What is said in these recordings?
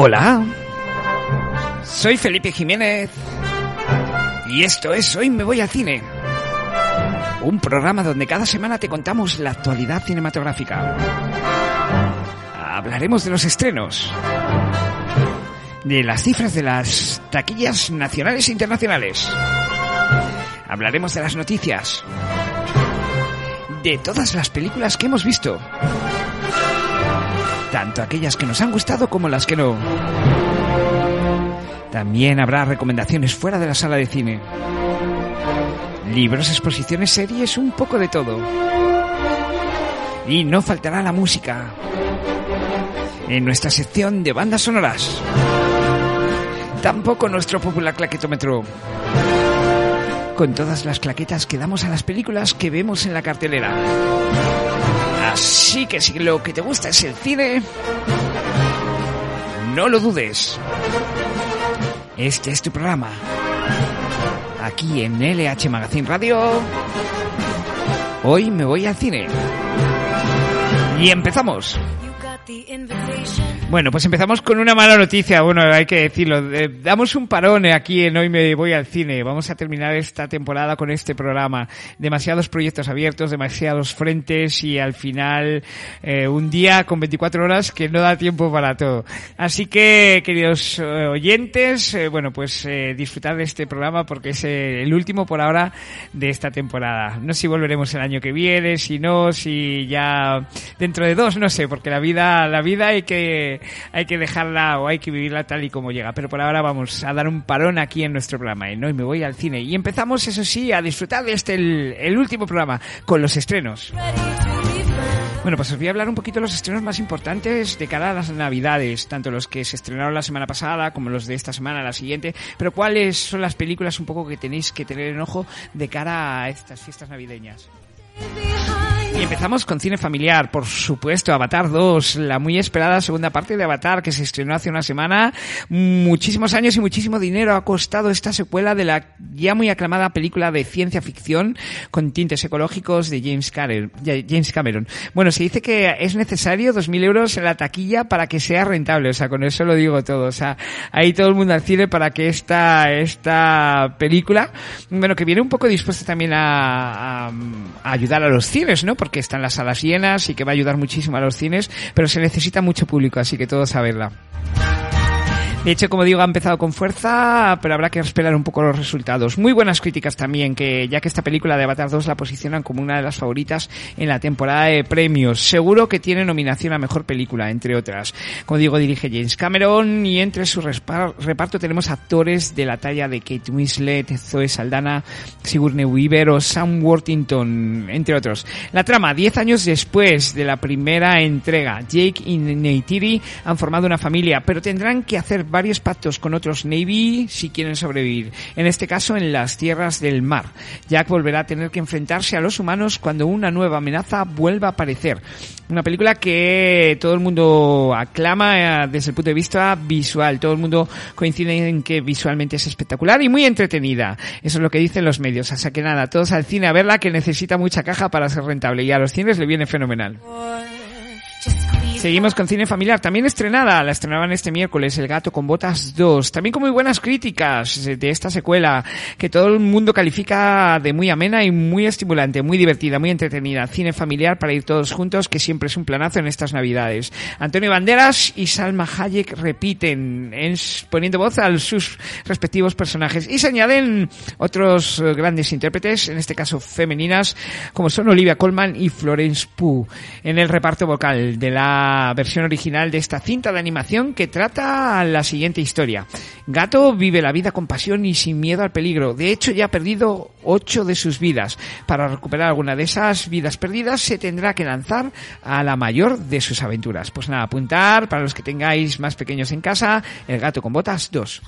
Hola. Soy Felipe Jiménez. Y esto es Hoy me voy al cine. Un programa donde cada semana te contamos la actualidad cinematográfica. Hablaremos de los estrenos. De las cifras de las taquillas nacionales e internacionales. Hablaremos de las noticias. De todas las películas que hemos visto tanto aquellas que nos han gustado como las que no. También habrá recomendaciones fuera de la sala de cine. Libros, exposiciones, series, un poco de todo. Y no faltará la música. En nuestra sección de bandas sonoras. Tampoco nuestro popular claquetómetro. Con todas las claquetas que damos a las películas que vemos en la cartelera. Así que si lo que te gusta es el cine, no lo dudes. Este es tu programa. Aquí en LH Magazine Radio. Hoy me voy al cine. Y empezamos. Bueno, pues empezamos con una mala noticia. Bueno, hay que decirlo. Eh, damos un parón aquí en Hoy me voy al cine. Vamos a terminar esta temporada con este programa. Demasiados proyectos abiertos, demasiados frentes y al final eh, un día con 24 horas que no da tiempo para todo. Así que, queridos eh, oyentes, bueno, pues disfrutar de este programa porque es el último por ahora de esta temporada. No sé si volveremos el año que viene, si no, si ya dentro de dos, no sé, porque la vida, la vida hay que hay que dejarla o hay que vivirla tal y como llega. Pero por ahora vamos a dar un parón aquí en nuestro programa, ¿eh? ¿no? Y me voy al cine. Y empezamos, eso sí, a disfrutar de este, el, último programa, con los estrenos. Bueno, pues os voy a hablar un poquito de los estrenos más importantes de cara a las navidades, tanto los que se estrenaron la semana pasada como los de esta semana, la siguiente, pero cuáles son las películas un poco que tenéis que tener en ojo de cara a estas fiestas navideñas. Y empezamos con cine familiar, por supuesto, Avatar 2, la muy esperada segunda parte de Avatar que se estrenó hace una semana. Muchísimos años y muchísimo dinero ha costado esta secuela de la ya muy aclamada película de ciencia ficción con tintes ecológicos de James Cameron. Bueno, se dice que es necesario 2.000 euros en la taquilla para que sea rentable, o sea, con eso lo digo todo. O sea, ahí todo el mundo al cine para que esta, esta película, bueno, que viene un poco dispuesta también a, a ayudar a los cines, ¿no? Porque están las salas llenas y que va a ayudar muchísimo a los cines, pero se necesita mucho público, así que todos a verla. Hecho, como digo, ha empezado con fuerza, pero habrá que esperar un poco los resultados. Muy buenas críticas también, que ya que esta película de Avatar 2 la posicionan como una de las favoritas en la temporada de premios. Seguro que tiene nominación a mejor película, entre otras. Como digo, dirige James Cameron y entre su reparto tenemos actores de la talla de Kate Winslet, Zoe Saldana, Sigourney Weaver o Sam Worthington, entre otros. La trama, 10 años después de la primera entrega, Jake y Neytiri han formado una familia, pero tendrán que hacer varios pactos con otros Navy si quieren sobrevivir, en este caso en las tierras del mar. Jack volverá a tener que enfrentarse a los humanos cuando una nueva amenaza vuelva a aparecer. Una película que todo el mundo aclama eh, desde el punto de vista visual, todo el mundo coincide en que visualmente es espectacular y muy entretenida. Eso es lo que dicen los medios. Así que nada, todos al cine a verla que necesita mucha caja para ser rentable y a los cines le viene fenomenal. Seguimos con cine familiar, también estrenada, la estrenaban este miércoles, El gato con botas 2, también con muy buenas críticas de esta secuela, que todo el mundo califica de muy amena y muy estimulante, muy divertida, muy entretenida, cine familiar para ir todos juntos, que siempre es un planazo en estas navidades. Antonio Banderas y Salma Hayek repiten, poniendo voz a sus respectivos personajes, y se añaden otros eh, grandes intérpretes, en este caso femeninas, como son Olivia Colman y Florence Pugh, en el reparto vocal de la versión original de esta cinta de animación que trata la siguiente historia. Gato vive la vida con pasión y sin miedo al peligro. De hecho, ya ha perdido ocho de sus vidas. Para recuperar alguna de esas vidas perdidas, se tendrá que lanzar a la mayor de sus aventuras. Pues nada, apuntar para los que tengáis más pequeños en casa, El gato con botas 2.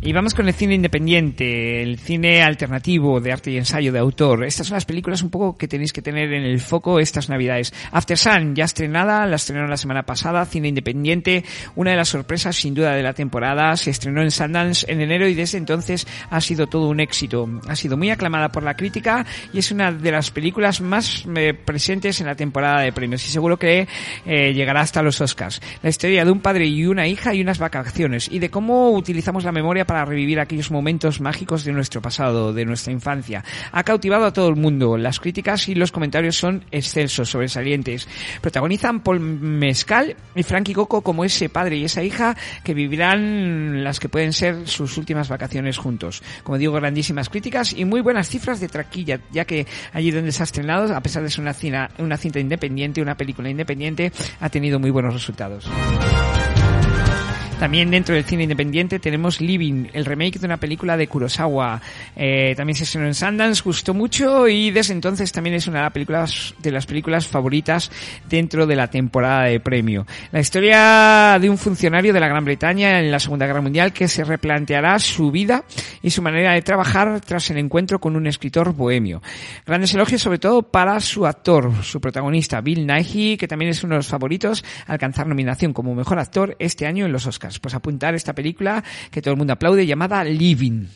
Y vamos con el cine independiente, el cine alternativo de arte y ensayo de autor. Estas son las películas un poco que tenéis que tener en el foco estas navidades. After Sun, ya estrenada, la estrenó la semana pasada, cine independiente, una de las sorpresas sin duda de la temporada, se estrenó en Sundance en enero y desde entonces ha sido todo un éxito. Ha sido muy aclamada por la crítica y es una de las películas más eh, presentes en la temporada de premios y seguro que eh, llegará hasta los Oscars. La historia de un padre y una hija y unas vacaciones y de cómo utilizamos la memoria para revivir aquellos momentos mágicos de nuestro pasado, de nuestra infancia. Ha cautivado a todo el mundo. Las críticas y los comentarios son excelsos, sobresalientes. Protagonizan Paul Mescal y Frankie Coco como ese padre y esa hija que vivirán las que pueden ser sus últimas vacaciones juntos. Como digo, grandísimas críticas y muy buenas cifras de traquilla, ya que allí donde se ha estrenado, a pesar de ser una, una cinta independiente, una película independiente, ha tenido muy buenos resultados. También dentro del cine independiente tenemos Living, el remake de una película de Kurosawa. Eh, también se estrenó en Sundance, gustó mucho y desde entonces también es una de las películas, favoritas dentro de la temporada de premio. La historia de un funcionario de la Gran Bretaña en la Segunda Guerra Mundial que se replanteará su vida y su manera de trabajar tras el encuentro con un escritor bohemio. Grandes elogios sobre todo para su actor, su protagonista, Bill Nighy, que también es uno de los favoritos a alcanzar nominación como mejor actor este año en los Oscars pues apuntar esta película que todo el mundo aplaude llamada Living.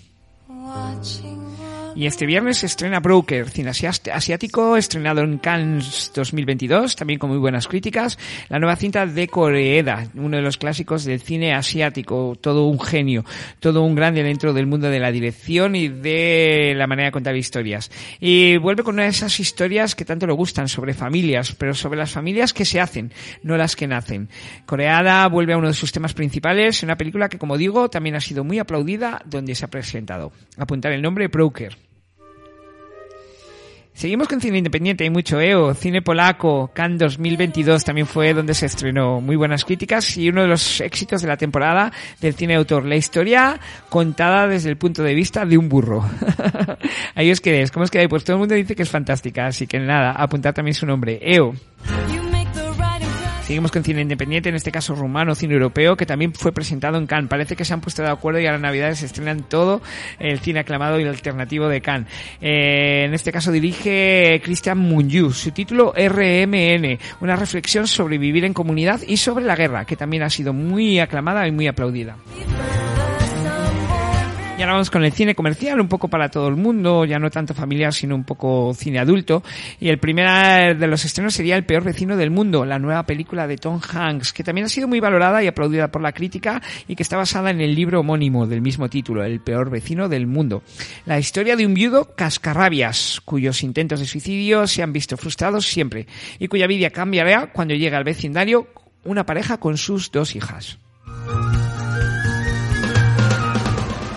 Y este viernes se estrena Broker, cine asiático, estrenado en Cannes 2022, también con muy buenas críticas. La nueva cinta de Koreeda, uno de los clásicos del cine asiático, todo un genio, todo un grande dentro del mundo de la dirección y de la manera de contar historias. Y vuelve con una de esas historias que tanto le gustan, sobre familias, pero sobre las familias que se hacen, no las que nacen. Coreada vuelve a uno de sus temas principales, una película que, como digo, también ha sido muy aplaudida donde se ha presentado. Apuntar el nombre Broker. Seguimos con cine independiente, hay mucho EO, cine polaco, Cannes 2022 también fue donde se estrenó. Muy buenas críticas y uno de los éxitos de la temporada del cine autor. La historia contada desde el punto de vista de un burro. Ahí os queréis, ¿cómo os quedáis? Pues todo el mundo dice que es fantástica, así que nada, apuntad también su nombre, EO. Seguimos con cine independiente, en este caso rumano, cine europeo, que también fue presentado en Cannes. Parece que se han puesto de acuerdo y a las navidades se estrenan todo el cine aclamado y alternativo de Cannes. Eh, en este caso dirige Christian Munyu. Su título RMN, una reflexión sobre vivir en comunidad y sobre la guerra, que también ha sido muy aclamada y muy aplaudida. Ahora vamos con el cine comercial, un poco para todo el mundo, ya no tanto familiar, sino un poco cine adulto. Y el primer de los estrenos sería El peor vecino del mundo, la nueva película de Tom Hanks, que también ha sido muy valorada y aplaudida por la crítica y que está basada en el libro homónimo del mismo título, El peor vecino del mundo. La historia de un viudo cascarrabias, cuyos intentos de suicidio se han visto frustrados siempre y cuya vida cambiará cuando llega al vecindario una pareja con sus dos hijas.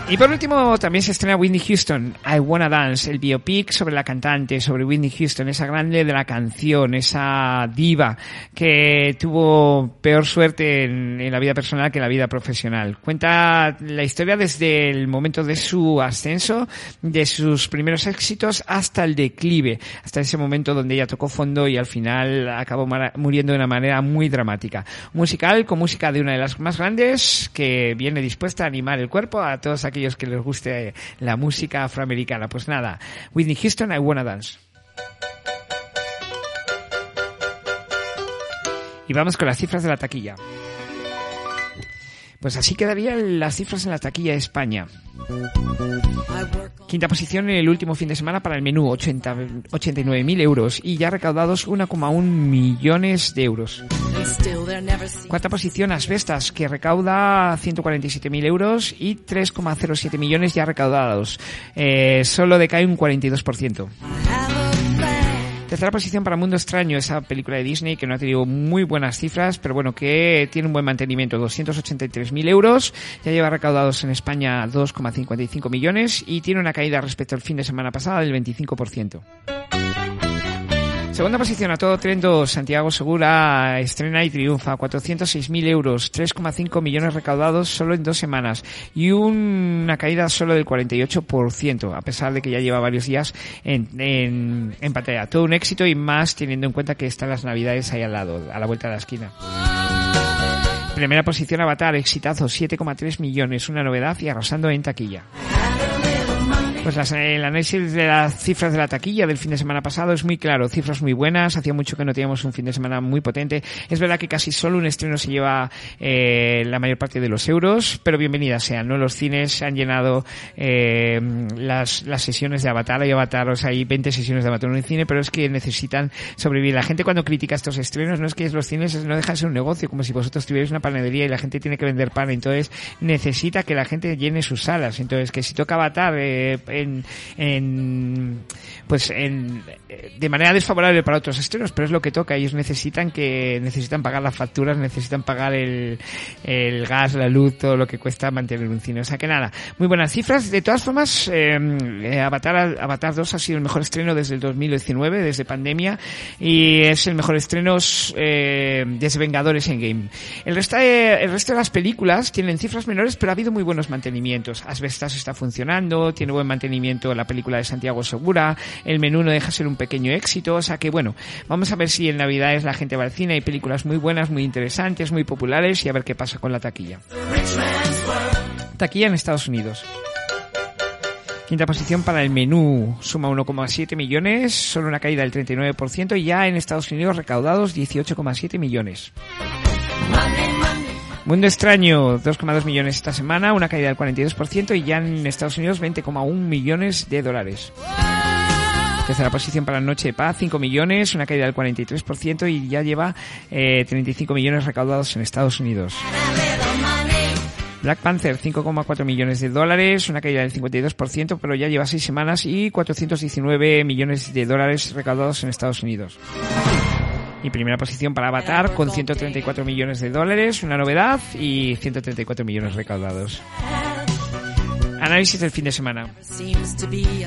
Y por último, también se estrena Whitney Houston, I Wanna Dance, el biopic sobre la cantante, sobre Whitney Houston, esa grande de la canción, esa diva que tuvo peor suerte en, en, la vida personal que en la vida profesional. Cuenta la historia desde el momento de su ascenso, de sus primeros éxitos hasta el declive, hasta ese momento donde ella tocó fondo y al final acabó muriendo de una manera muy dramática. Musical con música de una de las más grandes que viene dispuesta a animar el cuerpo a todos aquellos aquellos que les guste la música afroamericana. Pues nada, Whitney Houston, I Wanna Dance. Y vamos con las cifras de la taquilla. Pues así quedarían las cifras en la taquilla de España. Quinta posición en el último fin de semana para el menú, 80, 89.000 euros y ya recaudados 1,1 millones de euros. Cuarta posición, Asbestas, que recauda 147.000 euros y 3,07 millones ya recaudados. Eh, solo decae un 42%. Tercera posición para Mundo Extraño, esa película de Disney que no ha tenido muy buenas cifras, pero bueno, que tiene un buen mantenimiento, 283.000 euros, ya lleva recaudados en España 2,55 millones y tiene una caída respecto al fin de semana pasada del 25%. Segunda posición a todo trendo, Santiago Segura estrena y triunfa, 406.000 euros, 3,5 millones recaudados solo en dos semanas y una caída solo del 48%, a pesar de que ya lleva varios días en, en, en pantalla. Todo un éxito y más teniendo en cuenta que están las navidades ahí al lado, a la vuelta de la esquina. Primera posición Avatar, exitazo, 7,3 millones, una novedad y arrasando en taquilla. Pues las, el análisis de las cifras de la taquilla del fin de semana pasado es muy claro, cifras muy buenas, hacía mucho que no teníamos un fin de semana muy potente. Es verdad que casi solo un estreno se lleva eh, la mayor parte de los euros, pero bienvenidas sean, ¿no? Los cines se han llenado eh, las, las sesiones de Avatar, hay Avatar, o sea, hay 20 sesiones de Avatar en el cine, pero es que necesitan sobrevivir. La gente cuando critica estos estrenos no es que los cines no dejan de ser un negocio, como si vosotros tuvierais una panadería y la gente tiene que vender pan, entonces necesita que la gente llene sus salas. Entonces, que si toca Avatar eh, en, en pues en, de manera desfavorable para otros estrenos, pero es lo que toca. Ellos necesitan que necesitan pagar las facturas, necesitan pagar el, gas, la luz, todo lo que cuesta mantener un cine. O sea que nada, muy buenas cifras. De todas formas, eh, Avatar, Avatar 2 ha sido el mejor estreno desde el 2019, desde pandemia, y es el mejor estreno eh, desde Vengadores en Game. El resto, de, el resto de las películas tienen cifras menores, pero ha habido muy buenos mantenimientos. Asbestas está funcionando, tiene buen mantenimiento la película de Santiago Segura, el menú no deja ser un pequeño éxito, o sea que bueno, vamos a ver si en Navidades la gente va al cine, hay películas muy buenas, muy interesantes, muy populares y a ver qué pasa con la taquilla. Taquilla en Estados Unidos. Quinta posición para el menú, suma 1,7 millones, solo una caída del 39% y ya en Estados Unidos recaudados 18,7 millones. Mundo Extraño, 2,2 millones esta semana, una caída del 42% y ya en Estados Unidos 20,1 millones de dólares. Tercera posición para Noche de Paz, 5 millones, una caída del 43% y ya lleva eh, 35 millones recaudados en Estados Unidos. Black Panther, 5,4 millones de dólares, una caída del 52%, pero ya lleva 6 semanas y 419 millones de dólares recaudados en Estados Unidos. Y primera posición para Avatar con 134 millones de dólares, una novedad, y 134 millones recaudados. Análisis del fin de semana.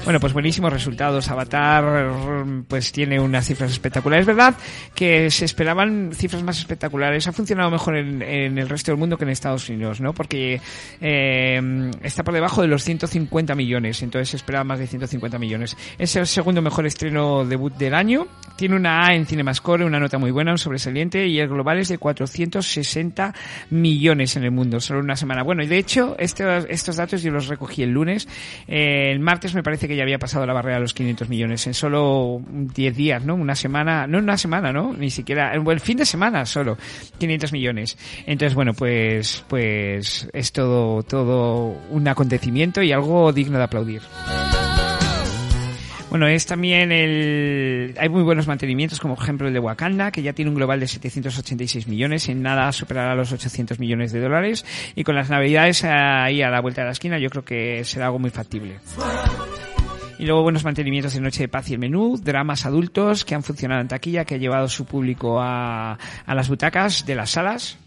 Bueno, pues buenísimos resultados. Avatar pues tiene unas cifras espectaculares. Es verdad que se esperaban cifras más espectaculares. Ha funcionado mejor en, el resto del mundo que en Estados Unidos, ¿no? Porque eh, está por debajo de los 150 millones. Entonces se esperaba más de 150 millones. Es el segundo mejor estreno debut del año. Tiene una A en CinemaScore, una nota muy buena, un sobresaliente. Y el global es de 460 millones en el mundo. Solo una semana. Bueno, y de hecho, estos, estos datos yo los recogí el lunes. Eh, el martes me parece que ya había pasado la barrera de los 500 millones en solo 10 días, ¿no? Una semana, no una semana, ¿no? Ni siquiera, el fin de semana solo, 500 millones. Entonces, bueno, pues, pues es todo, todo un acontecimiento y algo digno de aplaudir. Bueno, es también el... Hay muy buenos mantenimientos, como por ejemplo el de Wakanda, que ya tiene un global de 786 millones, en nada superará los 800 millones de dólares, y con las navidades ahí a la vuelta de la esquina yo creo que será algo muy factible. Y luego buenos mantenimientos de Noche de Paz y el menú, dramas adultos que han funcionado en taquilla, que ha llevado su público a, a las butacas de las salas.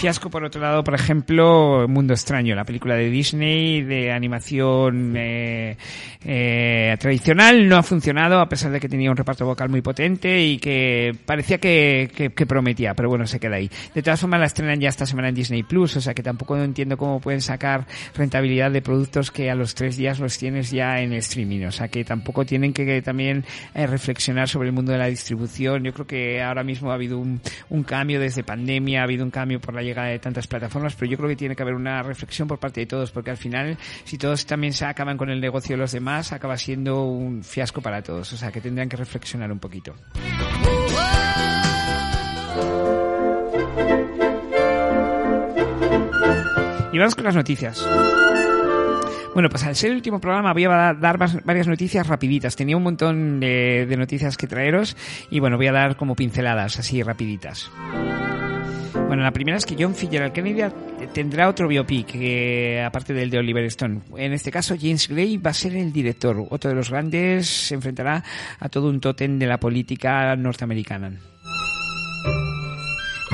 Fiasco, por otro lado, por ejemplo, Mundo Extraño, la película de Disney de animación eh, eh, tradicional, no ha funcionado a pesar de que tenía un reparto vocal muy potente y que parecía que, que, prometía, pero bueno, se queda ahí. De todas formas, la estrenan ya esta semana en Disney Plus, o sea que tampoco entiendo cómo pueden sacar rentabilidad de productos que a los tres días los tienes ya en streaming, o sea que tampoco tienen que, también eh, reflexionar sobre el mundo de la distribución. Yo creo que ahora mismo ha habido un, un cambio desde pandemia, ha habido un cambio por la de tantas plataformas, pero yo creo que tiene que haber una reflexión por parte de todos, porque al final, si todos también se acaban con el negocio de los demás, acaba siendo un fiasco para todos. O sea, que tendrían que reflexionar un poquito. Y vamos con las noticias. Bueno, pues al ser el último programa voy a dar varias noticias rapiditas. Tenía un montón de, de noticias que traeros y bueno, voy a dar como pinceladas así rapiditas. Bueno, la primera es que John Fitzgerald Kennedy tendrá otro biopic, que, aparte del de Oliver Stone. En este caso, James Gray va a ser el director. Otro de los grandes se enfrentará a todo un tótem de la política norteamericana.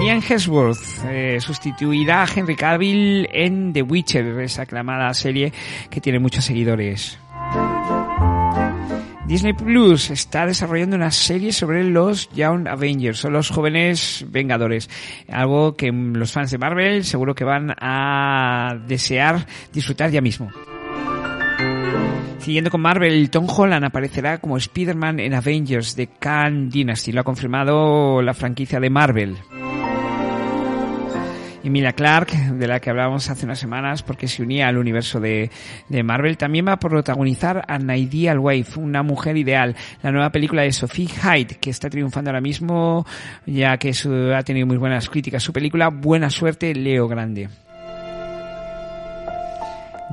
Ian Hesworth eh, sustituirá a Henry Cavill en The Witcher, esa aclamada serie que tiene muchos seguidores. Disney Plus está desarrollando una serie sobre los Young Avengers, son los jóvenes Vengadores. Algo que los fans de Marvel seguro que van a desear disfrutar ya mismo. Siguiendo con Marvel, Tom Holland aparecerá como Spider-Man en Avengers de Khan Dynasty. Lo ha confirmado la franquicia de Marvel. Emilia Clark, de la que hablábamos hace unas semanas porque se unía al universo de, de Marvel, también va a protagonizar a An Ideal Wife, una mujer ideal, la nueva película de Sophie Hyde, que está triunfando ahora mismo, ya que ha tenido muy buenas críticas. Su película Buena Suerte, Leo Grande.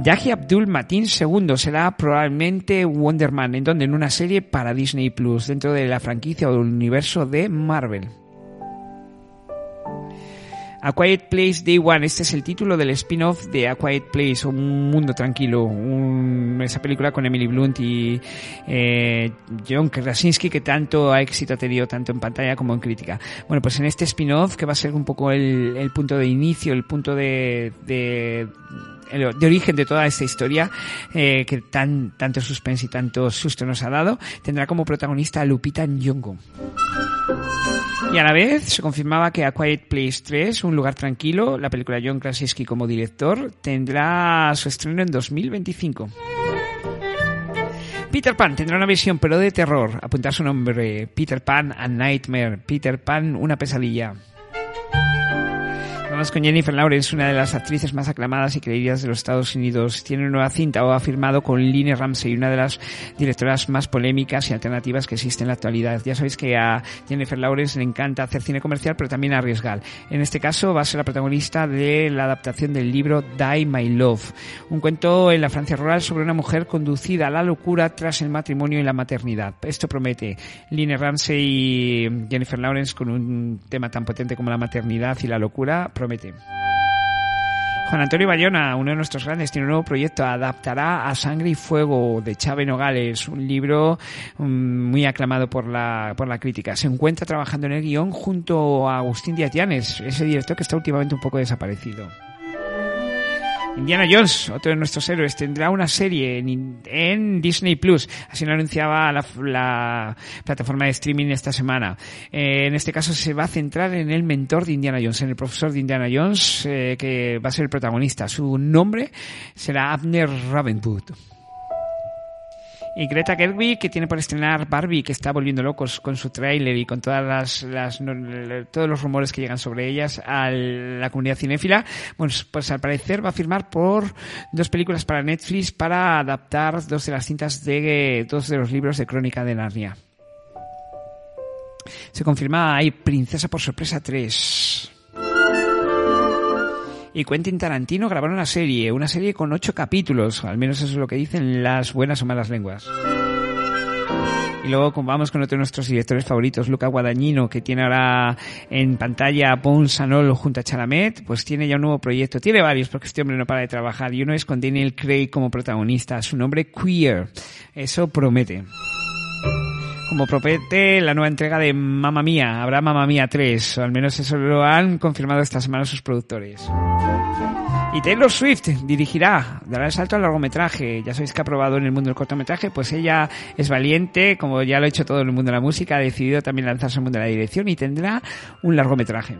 Yahi Abdul Matin II será probablemente Wonder Man, en donde en una serie para Disney Plus, dentro de la franquicia o del universo de Marvel. A Quiet Place Day One, este es el título del spin-off de A Quiet Place, Un Mundo Tranquilo, esa película con Emily Blunt y eh, John Krasinski que tanto éxito ha tenido tanto en pantalla como en crítica. Bueno, pues en este spin-off que va a ser un poco el, punto de inicio, el punto de de origen de toda esta historia eh, que tan, tanto suspense y tanto susto nos ha dado, tendrá como protagonista a Lupita Nyong'o. Y a la vez se confirmaba que A Quiet Place 3, Un lugar tranquilo, la película John Krasinski como director, tendrá su estreno en 2025. Peter Pan tendrá una visión pero de terror. Apuntar su nombre, Peter Pan a Nightmare, Peter Pan una pesadilla. Vamos con Jennifer Lawrence, una de las actrices más aclamadas y creídas de los Estados Unidos. Tiene una nueva cinta o ha firmado con Lynne Ramsey, una de las directoras más polémicas y alternativas que existen en la actualidad. Ya sabéis que a Jennifer Lawrence le encanta hacer cine comercial, pero también arriesgar. En este caso va a ser la protagonista de la adaptación del libro Die My Love, un cuento en la Francia rural sobre una mujer conducida a la locura tras el matrimonio y la maternidad. Esto promete Lynne Ramsey y Jennifer Lawrence con un tema tan potente como la maternidad y la locura Juan Antonio Bayona, uno de nuestros grandes, tiene un nuevo proyecto. Adaptará a Sangre y Fuego de Chávez Nogales, un libro mm, muy aclamado por la, por la crítica. Se encuentra trabajando en el guion junto a Agustín Díaz ese director que está últimamente un poco desaparecido. Indiana Jones, otro de nuestros héroes, tendrá una serie en, Disney Plus. Así lo anunciaba la, plataforma de streaming esta semana. Eh, en este caso se va a centrar en el mentor de Indiana Jones, en el profesor de Indiana Jones, eh, que va a ser el protagonista. Su nombre será Abner Ravenwood. Y Greta Gerwig, que tiene por estrenar Barbie, que está volviendo locos con su tráiler y con todas las, todos los rumores que llegan sobre ellas a la comunidad cinéfila, pues, pues al parecer va a firmar por dos películas para Netflix para adaptar dos de las cintas de dos de los libros de Crónica de Narnia. Se confirma hay Princesa por Sorpresa 3 y Quentin Tarantino grabaron una serie, una serie con ocho capítulos, al menos eso es lo que dicen las buenas o malas lenguas. Y luego vamos con otro de nuestros directores favoritos, Luca Guadagnino, que tiene ahora en pantalla Bon Sanol junto a Chalamet, pues tiene ya un nuevo proyecto. Tiene varios porque este hombre no para de trabajar. Y uno es con Daniel Craig como protagonista. Su nombre Queer. Eso promete como propete la nueva entrega de Mamma Mía. Habrá Mamma Mía 3, o al menos eso lo han confirmado esta semana sus productores. Y Taylor Swift dirigirá, dará el salto al largometraje. Ya sabéis que ha probado en el mundo del cortometraje, pues ella es valiente, como ya lo ha hecho todo en el mundo de la música, ha decidido también lanzarse al mundo de la dirección y tendrá un largometraje.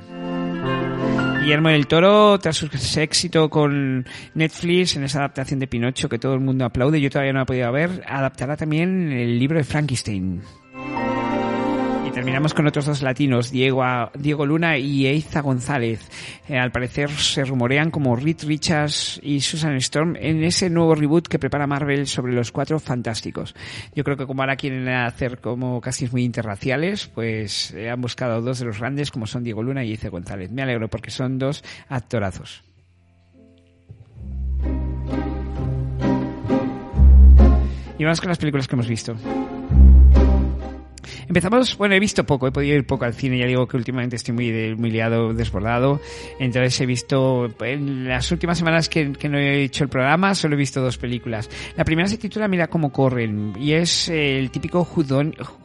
Guillermo del Toro, tras su éxito con Netflix en esa adaptación de Pinocho que todo el mundo aplaude, yo todavía no he podido ver, adaptará también el libro de Frankenstein terminamos con otros dos latinos, Diego, Diego Luna y Eiza González. Eh, al parecer se rumorean como Reed Richards y Susan Storm en ese nuevo reboot que prepara Marvel sobre los cuatro fantásticos. Yo creo que como ahora quieren hacer como casi muy interraciales, pues eh, han buscado dos de los grandes como son Diego Luna y Eiza González. Me alegro porque son dos actorazos. Y vamos con las películas que hemos visto. Empezamos, bueno, he visto poco, he podido ir poco al cine, ya digo que últimamente estoy muy, muy liado, desbordado, entonces he visto, en las últimas semanas que, no he hecho el programa, solo he visto dos películas. La primera se titula Mira cómo corren, y es el típico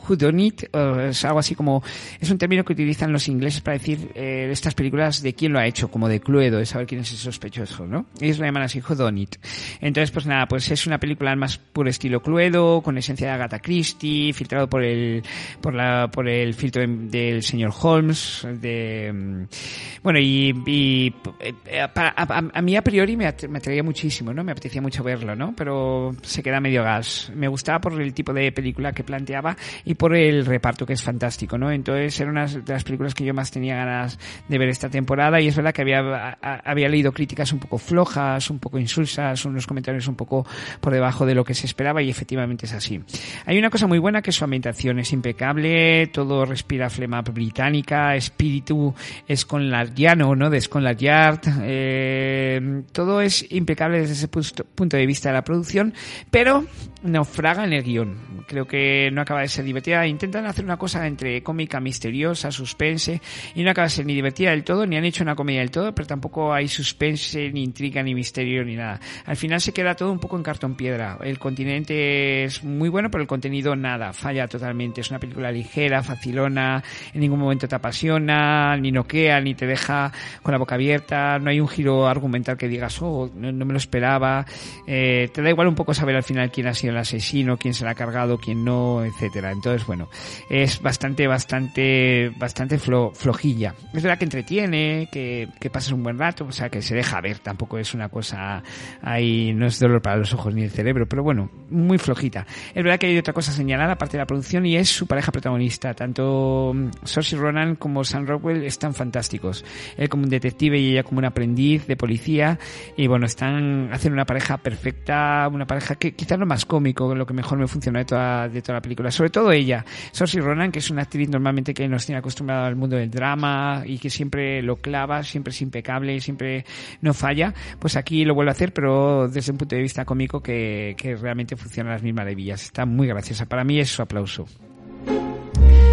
who done, it, es algo así como, es un término que utilizan los ingleses para decir eh, estas películas de quién lo ha hecho, como de Cluedo, de saber quién es el sospechoso, ¿no? Ellos lo llaman así who done it. Entonces, pues nada, pues es una película más puro estilo Cluedo, con esencia de Agatha Christie, filtrado por el por la por el filtro del señor Holmes, de mm, bueno y, y eh, a, mí a priori me, me atraía muchísimo, ¿no? Me apetecía mucho verlo, ¿no? Pero se queda medio gas. Me gustaba por el tipo de película que planteaba y por el reparto que es fantástico, ¿no? Entonces era una de las películas que yo más tenía ganas de ver esta temporada y es verdad que había había leído críticas un poco flojas, un poco insulsas, unos comentarios un poco por debajo de lo que se esperaba y efectivamente es así. Hay una cosa muy buena que su ambientación es impecable, todo respira flema británica, espíritu es con llano, ¿no? De Scotland Yard, eh, todo es impecable desde ese punto de vista de la producción, pero naufraga en el guion. Creo que no acaba de ser Intentan hacer una cosa entre cómica, misteriosa, suspense, y no acaba de ser ni divertida del todo, ni han hecho una comedia del todo, pero tampoco hay suspense, ni intriga, ni misterio, ni nada. Al final se queda todo un poco en cartón piedra. El continente es muy bueno, pero el contenido nada, falla totalmente. Es una película ligera, facilona, en ningún momento te apasiona, ni noquea, ni te deja con la boca abierta, no hay un giro argumental que digas, oh, no, me lo esperaba. Eh, te da igual un poco saber al final quién ha sido el asesino, quién se la ha cargado, quién no, etcétera. Bueno, es bastante, bastante, bastante flojilla. Es verdad que entretiene, que, que pasas un buen rato, o sea, que se deja ver, tampoco es una cosa ahí, no es dolor para los ojos ni el cerebro, pero bueno, muy flojita. Es verdad que hay otra cosa señalada, aparte de la producción, y es su pareja protagonista. Tanto Saoirse Ronan como Sam Rockwell están fantásticos. Él como un detective y ella como un aprendiz de policía, y bueno, están, hacen una pareja perfecta, una pareja que quizás lo más cómico, lo que mejor me funcionó de toda, de toda la película. Sobre todo ella, Saoirse Ronan, que es una actriz normalmente que nos tiene acostumbrado al mundo del drama y que siempre lo clava, siempre es impecable, siempre no falla, pues aquí lo vuelve a hacer, pero desde un punto de vista cómico que, realmente funciona a las mil maravillas. Está muy graciosa. Para mí es su aplauso.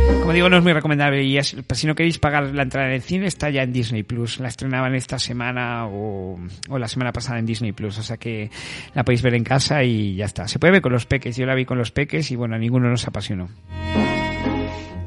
Como digo, no es muy recomendable y es, pues, si no queréis pagar la entrada en el cine, está ya en Disney Plus. La estrenaban esta semana o, o, la semana pasada en Disney Plus, o sea que la podéis ver en casa y ya está. Se puede ver con los peques. Yo la vi con los peques y bueno, a ninguno nos apasionó.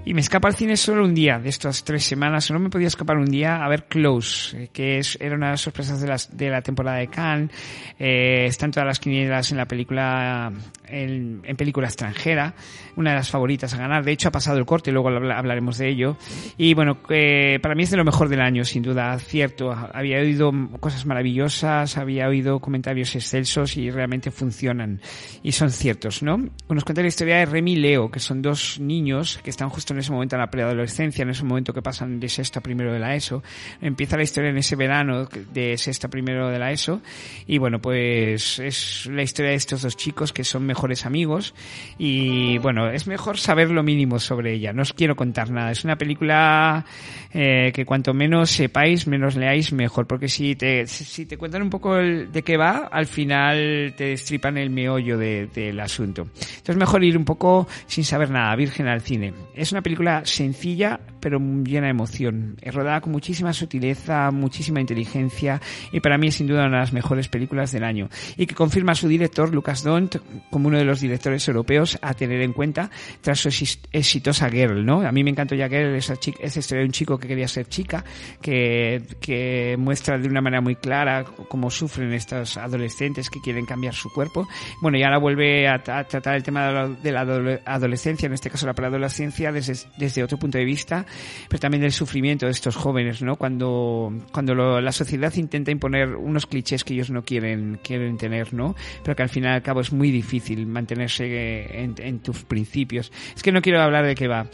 Y me escapa al cine solo un día de estas tres semanas. No me podía escapar un día a ver Close, eh, que es, era una de las sorpresas de, las, de la temporada de Cannes. Eh, todas las quinielas en la película, en, en, película extranjera. Una de las favoritas a ganar. De hecho, ha pasado el corte luego hablaremos de ello. Y bueno, eh, para mí es de lo mejor del año, sin duda. Cierto, había oído cosas maravillosas, había oído comentarios excelsos y realmente funcionan. Y son ciertos, ¿no? Nos cuenta la historia de Remy y Leo, que son dos niños que están justo en ese momento en la preadolescencia, en ese momento que pasan de sexto a primero de la ESO. Empieza la historia en ese verano de sexto a primero de la ESO y bueno, pues es la historia de estos dos chicos que son mejores amigos y bueno, es mejor saber lo mínimo sobre ella. No os quiero contar nada. Es una película eh, que cuanto menos sepáis, menos leáis, mejor. Porque si te, si te cuentan un poco el, de qué va, al final te destripan el meollo del de, asunto. Entonces mejor ir un poco sin saber nada, virgen al cine. Es una película sencilla, pero llena de emoción. Es rodada con muchísima sutileza, muchísima inteligencia y para mí es sin duda una de las mejores películas del año. Y que confirma a su director, Lucas Dont, como uno de los directores europeos a tener en cuenta tras su exitosa Girl, ¿no? A mí me encantó ya Girl, esa, chica, esa historia de un chico que quería ser chica, que, que muestra de una manera muy clara cómo sufren estos adolescentes que quieren cambiar su cuerpo. Bueno, y ahora vuelve a, a tratar el tema de la, de la adolescencia, en este caso la preadolescencia, desde desde otro punto de vista, pero también del sufrimiento de estos jóvenes, ¿no? Cuando, cuando lo, la sociedad intenta imponer unos clichés que ellos no quieren, quieren tener, ¿no? Pero que al final y al cabo es muy difícil mantenerse en, en tus principios. Es que no quiero hablar de qué va.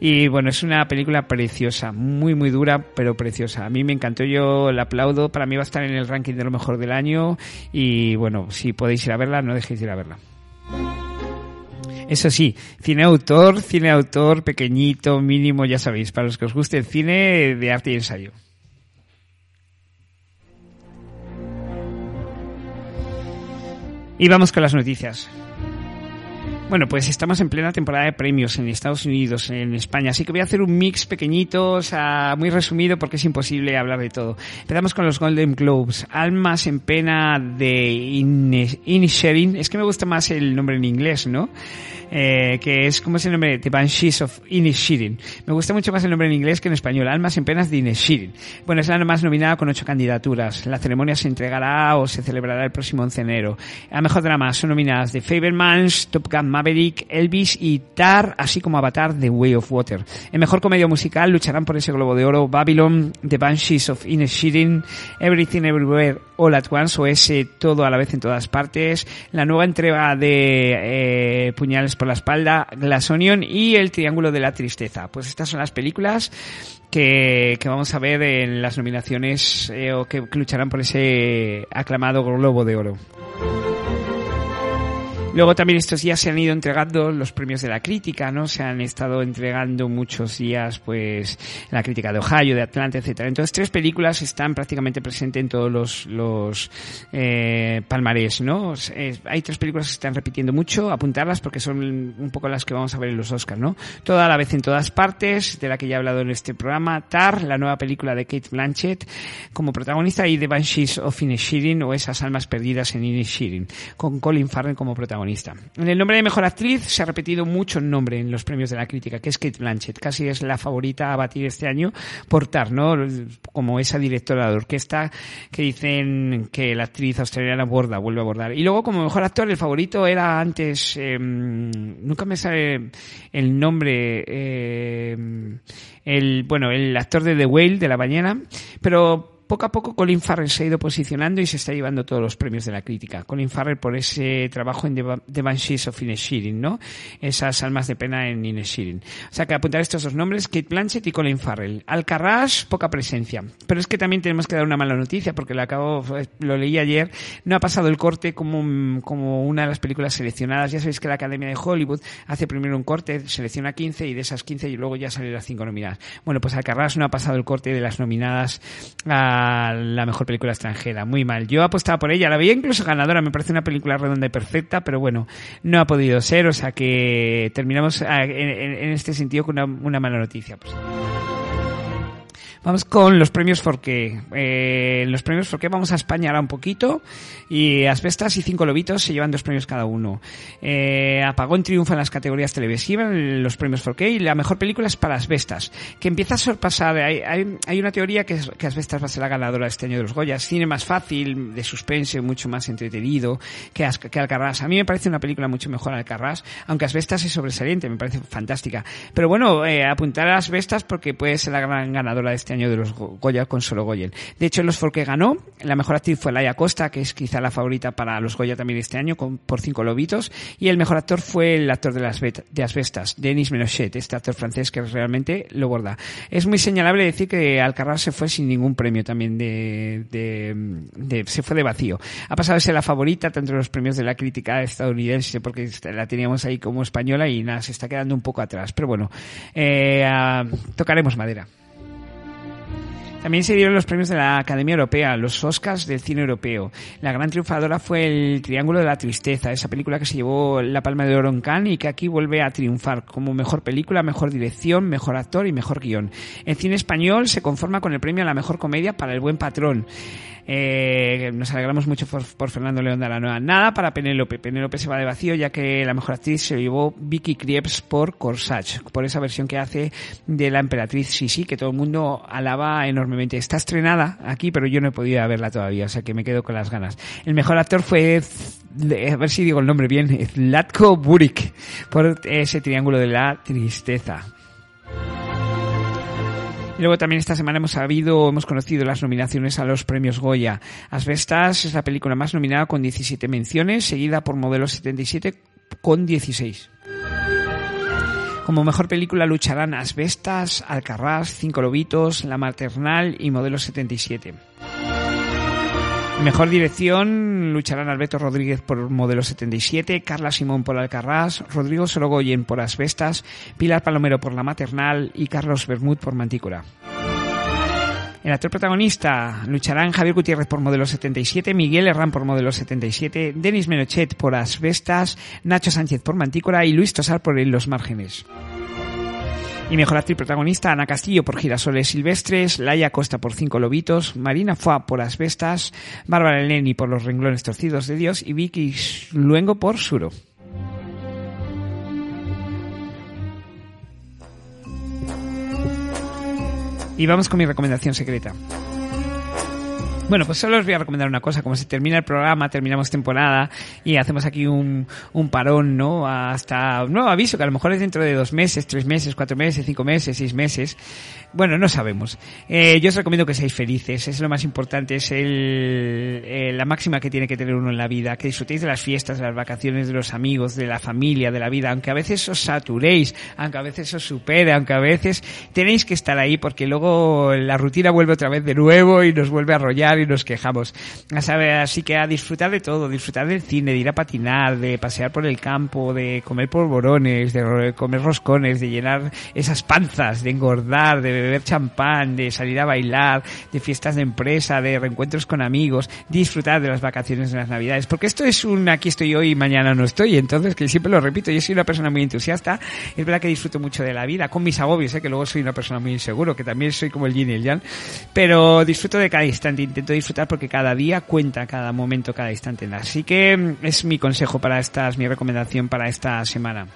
Y bueno, es una película preciosa, muy, muy dura, pero preciosa. A mí me encantó, yo la aplaudo. Para mí va a estar en el ranking de lo mejor del año. Y bueno, si podéis ir a verla, no dejéis de ir a verla. Eso sí, cine autor, cine autor pequeñito, mínimo, ya sabéis, para los que os guste el cine de arte y ensayo. Y vamos con las noticias. Bueno, pues estamos en plena temporada de premios en Estados Unidos, en España, así que voy a hacer un mix pequeñito, o sea, muy resumido porque es imposible hablar de todo. Empezamos con los Golden Globes. Almas en pena de Inisherin. Es que me gusta más el nombre en inglés, ¿no? Eh, que es, ¿cómo es el nombre? The Banshees of Inishirin. Me gusta mucho más el nombre en inglés que en español. Almas en penas de Inishirin. Bueno, es la más nominada con ocho candidaturas. La ceremonia se entregará o se celebrará el próximo 11 de enero. A mejor drama son nominadas The Fabermans, Top Gun Maverick, Elvis y Tar, así como Avatar The Way of Water. En mejor comedia musical lucharán por ese Globo de Oro Babylon, The Banshees of Inisherin, Everything Everywhere All at Once o ese Todo a la vez en todas partes, la nueva entrega de eh, Puñales por la espalda, Glass Onion y El Triángulo de la Tristeza. Pues estas son las películas que, vamos a ver en las nominaciones eh, o que lucharán por ese aclamado Globo de Oro. Luego también estos días se han ido entregando los premios de la crítica, ¿no? Se han estado entregando muchos días, pues, la crítica de Ohio, de Atlanta, etcétera. Entonces, tres películas están prácticamente presentes en todos los, los eh, palmarés, ¿no? hay tres películas que se están repitiendo mucho, apuntarlas porque son un poco las que vamos a ver en los Oscars, ¿no? Toda la vez en todas partes, de la que ya he hablado en este programa, Tar, la nueva película de Kate Blanchett como protagonista y The Banshees of Inisherin o Esas almas perdidas en Inisherin, con Colin Farrell como protagonista. En el nombre de mejor actriz se ha repetido mucho el nombre en los premios de la crítica, que es Kate Blanchett. Casi es la favorita a batir este año por Tar, ¿no? Como esa directora de orquesta que dicen que la actriz australiana borda, vuelve a abordar. Y luego como mejor actor el favorito era antes, eh, nunca me sale el nombre, eh, el, bueno, el actor de The Whale, de la ballena, pero poco a poco Colin Farrell se ha ido posicionando y se está llevando todos los premios de la crítica. Colin Farrell por ese trabajo en The, Banshees of Inisherin, ¿no? Esas almas de pena en Inisherin. O sea que apuntar estos dos nombres, Kate Blanchett y Colin Farrell. Alcarrás, poca presencia. Pero es que también tenemos que dar una mala noticia porque lo acabo, lo leí ayer, no ha pasado el corte como, como una de las películas seleccionadas. Ya sabéis que la Academia de Hollywood hace primero un corte, selecciona 15 y de esas 15 y luego ya salen las 5 nominadas. Bueno, pues Alcarrás no ha pasado el corte de las nominadas a la mejor película extranjera. Muy mal. Yo apostaba por ella, la veía incluso ganadora, me parece una película redonda y perfecta, pero bueno, no ha podido ser, o sea que terminamos ah, en, este sentido con una, mala noticia. Pues. Vamos con los premios Forqué. Eh, los premios Forqué vamos a España ahora un poquito y Asbestas y Cinco Lobitos se llevan dos premios cada uno. Eh, Apagón triunfa en las categorías televisivas, en los premios Forqué y la mejor película es para Asbestas, que empieza a sorpasar. Hay, hay, una teoría que, que Asbestas va a ser la ganadora este año de los Goyas. Cine más fácil, de suspense, mucho más entretenido que, que Alcarrás. A mí me parece una película mucho mejor Alcarrás, aunque Asbestas es sobresaliente, me parece fantástica. Pero bueno, eh, apuntar a Asbestas porque puede ser la gran ganadora de este año de los Goya con solo Goyen. De hecho, los Forque ganó. La mejor actriz fue Laia Costa, que es quizá la favorita para los Goya también este año, con, por cinco lobitos. Y el mejor actor fue el actor de las de Asbestas, Denis Menochet, este actor francés que realmente lo borda. Es muy señalable decir que Alcarrás se fue sin ningún premio también de, de, se fue de vacío. Ha pasado a ser la favorita tanto en los premios de la crítica estadounidense, porque la teníamos ahí como española y nada, se está quedando un poco atrás. Pero bueno, eh, ah, tocaremos madera. También se dieron los premios de la Academia Europea, los Oscars del cine europeo. La gran triunfadora fue El Triángulo de la Tristeza, esa película que se llevó la Palma de Oro en Cannes y que aquí vuelve a triunfar como mejor película, mejor dirección, mejor actor y mejor guion. En cine español se conforma con el premio a la mejor comedia para El Buen Patrón. Eh, nos alegramos mucho por, Fernando León de la Nueva. Nada para Penélope. Penélope se va de vacío ya que la mejor actriz se llevó Vicky Krieps por Corsage, por esa versión que hace de la emperatriz Sisi, que todo el mundo alaba enormemente. Está estrenada aquí, pero yo no he podido verla todavía, o sea que me quedo con las ganas. El mejor actor fue, a ver si digo el nombre bien, Zlatko Burik, por ese triángulo de la tristeza. Luego también esta semana hemos sabido, hemos conocido las nominaciones a los premios Goya. Asbestas es la película más nominada con 17 menciones, seguida por Modelo 77 con 16. Como mejor película lucharán Asbestas, Alcarrás, Cinco Lobitos, La Maternal y Modelo 77. Mejor dirección lucharán Alberto Rodríguez por Modelo 77, Carla Simón por Alcarrás, Rodrigo Sorogoyen por Asbestas, Pilar Palomero por La Maternal y Carlos Bermud por Mantícora. El actor protagonista lucharán Javier Gutiérrez por Modelo 77, Miguel Herrán por Modelo 77, Denis Menochet por Asbestas, Nacho Sánchez por Mantícora y Luis Tosar por los Márgenes. Y mejor actriz protagonista, Ana Castillo por Girasoles Silvestres, Laia Costa por Cinco Lobitos, Marina Foa por Asbestas, Bárbara Eleni por Los Renglones Torcidos de Dios y Vicky Luengo por Suro. Y vamos con mi recomendación secreta. Bueno, pues solo os voy a recomendar una cosa. Como se termina el programa, terminamos temporada y hacemos aquí un, un parón, ¿no? Hasta un nuevo aviso, que a lo mejor es dentro de dos meses, tres meses, cuatro meses, cinco meses, seis meses. Bueno, no sabemos. Eh, yo os recomiendo que seáis felices. Es lo más importante. Es el, eh, la máxima que tiene que tener uno en la vida. Que disfrutéis de las fiestas, de las vacaciones, de los amigos, de la familia, de la vida. Aunque a veces os saturéis, aunque a veces os supere, aunque a veces tenéis que estar ahí porque luego la rutina vuelve otra vez de nuevo y nos vuelve a arrollar y nos quejamos. Así que a disfrutar de todo. Disfrutar del cine, de ir a patinar, de pasear por el campo, de comer polvorones, de comer roscones, de llenar esas panzas, de engordar, de beber champán, de salir a bailar, de fiestas de empresa, de reencuentros con amigos, disfrutar de las vacaciones de las navidades, porque esto es un aquí estoy hoy y mañana no estoy, entonces que siempre lo repito, yo soy una persona muy entusiasta, es verdad que disfruto mucho de la vida, con mis agobios, ¿eh? que luego soy una persona muy inseguro, que también soy como el yin y el yang, pero disfruto de cada instante, intento disfrutar porque cada día cuenta, cada momento, cada instante, así que mm, es mi consejo para estas, mi recomendación para esta semana.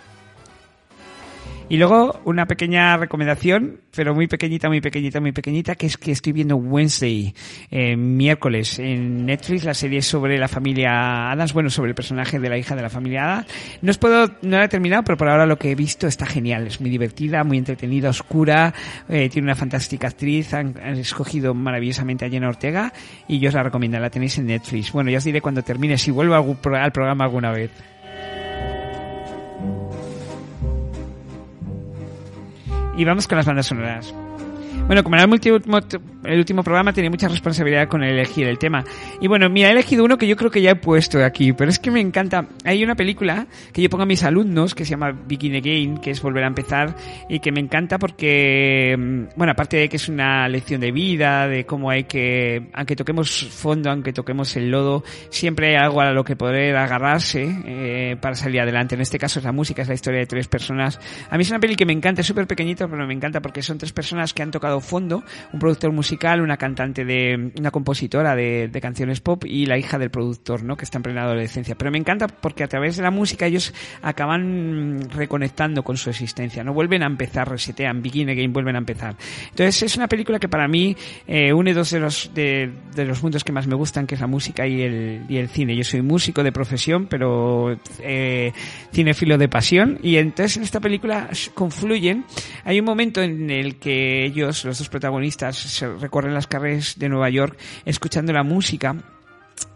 Y luego una pequeña recomendación, pero muy pequeñita, muy pequeñita, muy pequeñita, que es que estoy viendo Wednesday, eh, miércoles, en Netflix, la serie sobre la familia Adams, bueno, sobre el personaje de la hija de la familia Adams. No os puedo, no la he terminado, pero por ahora lo que he visto está genial. Es muy divertida, muy entretenida, oscura, eh, tiene una fantástica actriz, han, escogido maravillosamente a Jenna Ortega y yo os la recomiendo, la tenéis en Netflix. Bueno, ya os diré cuando termine, si vuelvo al programa alguna vez. Y vamos con las bandas sonoras. Bueno, como era el último, el último programa, tenía mucha responsabilidad con elegir el tema. Y bueno, mira, he elegido uno que yo creo que ya he puesto aquí, pero es que me encanta. Hay una película que yo pongo a mis alumnos que se llama Begin Again, que es volver a empezar, y que me encanta porque, mm, bueno, aparte de que es una lección de vida, de cómo hay que, aunque toquemos fondo, aunque toquemos el lodo, siempre hay algo a lo que poder agarrarse eh, para salir adelante. En este caso es la música, es la historia de tres personas. A mí es una peli que me encanta, es súper pequeñito, pero me encanta porque son tres personas que han tocado fondo, un productor musical, una cantante de, una compositora de, canciones pop y la hija del productor, ¿no? Que está en plena adolescencia. Pero me encanta porque a través de la música ellos acaban reconectando con su existencia, ¿no? Vuelven a empezar, resetean, begin again, vuelven a empezar. Entonces es una película que para mí eh, une dos de los, de, de, los puntos que más me gustan, que es la música y el, y el cine. Yo soy músico de profesión, pero eh, cinefilo de pasión. Y entonces en esta película confluyen. Hay un momento en el que ellos los dos protagonistas se recorren las carreras de Nueva York escuchando la música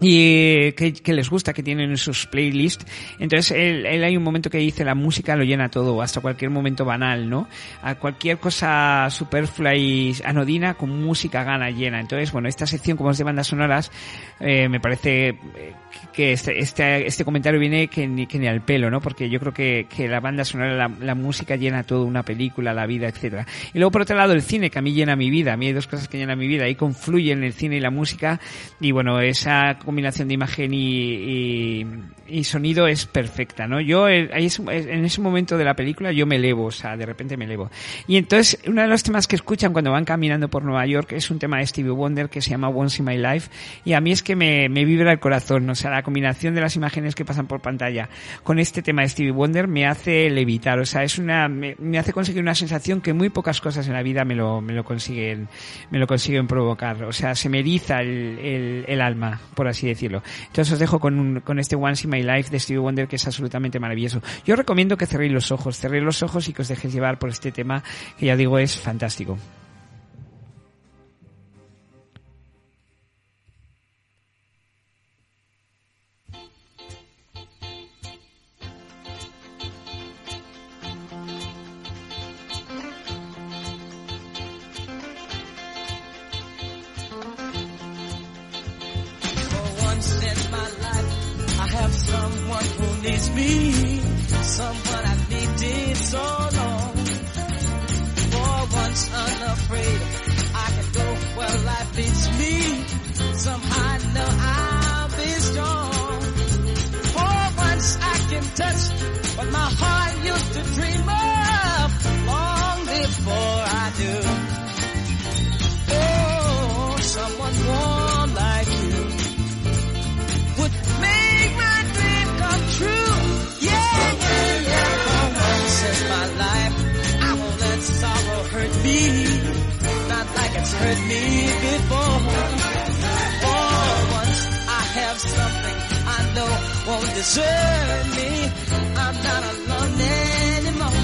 y que, les gusta, que tienen en sus playlists. Entonces, él, hay un momento que dice la música lo llena todo, hasta cualquier momento banal, ¿no? A cualquier cosa superflua y anodina, con música gana llena. Entonces, bueno, esta sección, como es de bandas sonoras, eh, me parece eh, que este, este, este comentario viene que ni, que ni al pelo, ¿no? Porque yo creo que, que la banda sonora, la, la, música llena todo, una película, la vida, etcétera. Y luego, por otro lado, el cine, que a mí llena mi vida. A mí hay dos cosas que llenan mi vida. Ahí confluyen el cine y la música. Y bueno, esa combinación de imagen y, y, sonido es perfecta, ¿no? Yo eh, en ese momento de la película yo me elevo, o sea, de repente me elevo. Y entonces uno de los temas que escuchan cuando van caminando por Nueva York es un tema de Stevie Wonder que se llama Once in My Life y a mí es que me, me vibra el corazón, o sea, la combinación de las imágenes que pasan por pantalla con este tema de Stevie Wonder me hace levitar, o sea, es una me, me hace conseguir una sensación que muy pocas cosas en la vida me lo, me lo consiguen me lo consiguen provocar, o sea, se me eriza el, el, el alma, por así decirlo. Entonces os dejo con, con este Once in My Life de Stevie Wonder que es absolutamente maravilloso. Yo recomiendo que cerréis los ojos, cerréis los ojos y que os dejéis llevar por este tema que ya digo es fantástico. heard me before. For once I have something I know won't desert me. I'm not alone anymore.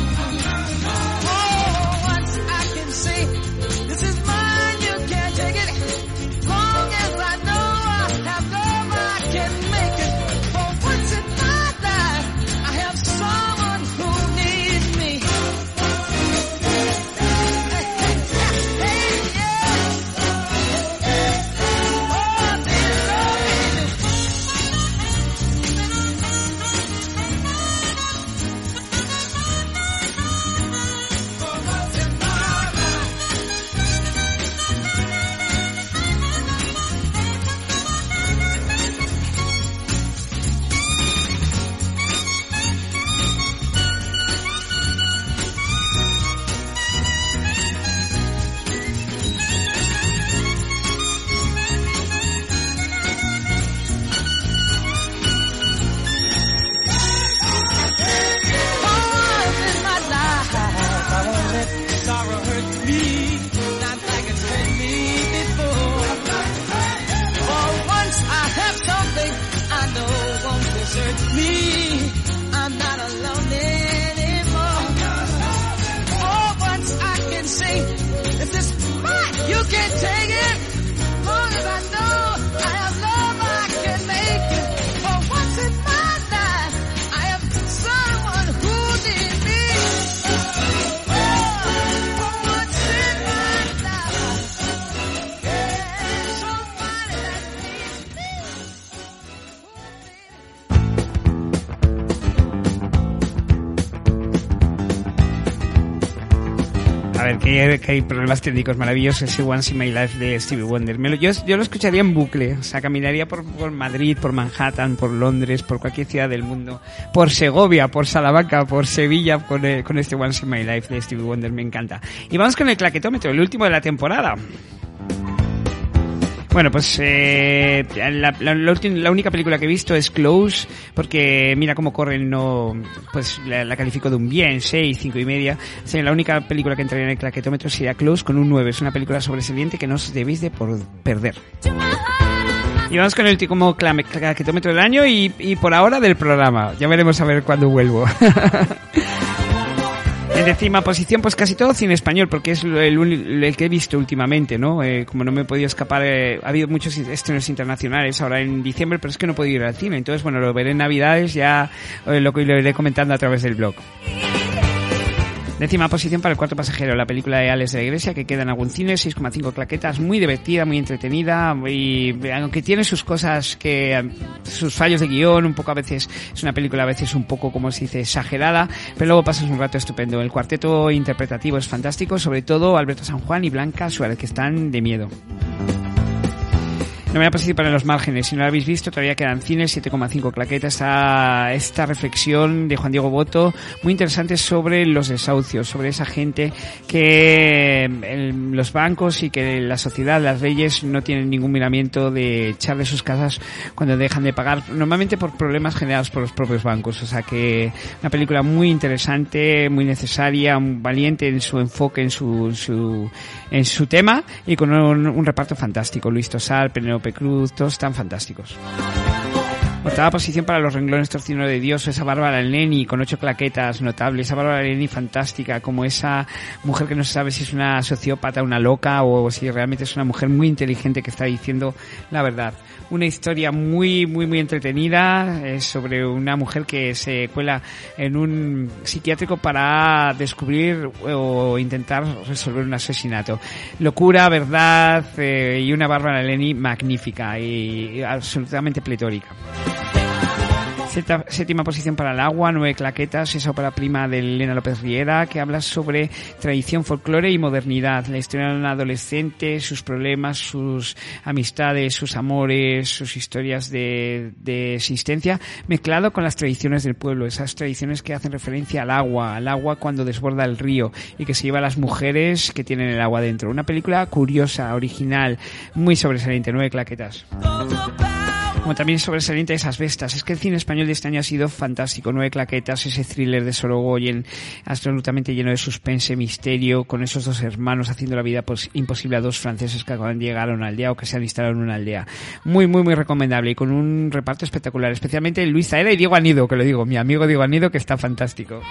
For once I can see que, que hay problemas técnicos maravillosos ese Once in My Life de Stevie Wonder. Me lo- yo, lo escucharía en bucle, o sea, caminaría por, por Madrid, por Manhattan, por Londres, por cualquier ciudad del mundo, por Segovia, por Salamanca, por Sevilla, con, eh, con este Once in My Life de Stevie Wonder, me encanta. Y vamos con el claquetómetro, el último de la temporada. Bueno, pues eh, la, la- la la única película que he visto es Close, porque mira cómo corren, no, pues la, califico de un bien, 6, 5 y media. La única película que entraría en el claquetómetro sería Close con un 9. Es una película sobresaliente que no os debéis de por perder. Y vamos con el último cla- claquetómetro del año y, y por ahora del programa. Ya veremos a ver cuándo vuelvo. Décima posición, pues casi todo cine español, porque es el, uni- el que he visto últimamente, ¿no? Eh, como no me he podido escapar, eh, ha habido muchos estrenos internacionales ahora en diciembre, pero es que no he podido ir al cine. Entonces, bueno, lo veré en Navidades, ya eh, lo, lo iré comentando a través del blog. Décima posición para el cuarto pasajero, la película de Alex de la Iglesia, que queda en algún cine, 6,5 claquetas, muy divertida, muy entretenida, y aunque tiene sus cosas que, sus fallos de guion, un poco a veces, es una película a veces un poco, como se dice, exagerada, pero luego pasas un rato estupendo. El cuarteto interpretativo es fantástico, sobre todo Alberto San Juan y Blanca Suárez, que están de miedo. No voy a participar en los márgenes. Si no lo habéis visto, todavía quedan cines, 7,5 claquetas. Esta, esta reflexión de Juan Diego Boto, muy interesante sobre los desahucios, sobre esa gente que el- los bancos y que la sociedad, las leyes, no tienen ningún miramiento de echar de sus casas cuando dejan de pagar, normalmente por problemas generados por los propios bancos. O sea que una película muy interesante, muy necesaria, valiente en su enfoque, en su, su, en su tema y con un, un reparto fantástico. Luis Tosar, Penélope Cruz, todos están fantásticos. Octava posición para los renglones torcidos de Dios, esa Bárbara Leni con ocho claquetas notables, esa Bárbara Leni fantástica, como esa mujer que no se sabe si es una sociópata, una loca o si realmente es una mujer muy inteligente que está diciendo la verdad. Una historia muy, muy, muy entretenida eh, sobre una mujer que se cuela en un psiquiátrico para descubrir o intentar resolver un asesinato. Locura, verdad eh, y una Bárbara Leni magnífica y absolutamente pletórica. Séptima posición para el agua, nueve claquetas, esa ópera prima de Elena López Riera, que habla sobre tradición, folclore y modernidad, la historia de un adolescente, sus problemas, sus amistades, sus amores, sus historias de, de existencia, mezclado con las tradiciones del pueblo, esas tradiciones que hacen referencia al agua, al agua cuando desborda el río y que se lleva a las mujeres que tienen el agua dentro. Una película curiosa, original, muy sobresaliente, nueve claquetas. Como también sobresaliente esas bestas. Es que el cine español de este año ha sido fantástico. Nueve claquetas, ese thriller de Sorogoyen, absolutamente lleno de suspense, misterio, con esos dos hermanos haciendo la vida pues, imposible a dos franceses que acaban de llegar a una aldea o que se han instalado en una aldea. Muy, muy, muy recomendable y con un reparto espectacular. Especialmente Luis Zaera y Diego Anido, que lo digo, mi amigo Diego Anido, que está fantástico.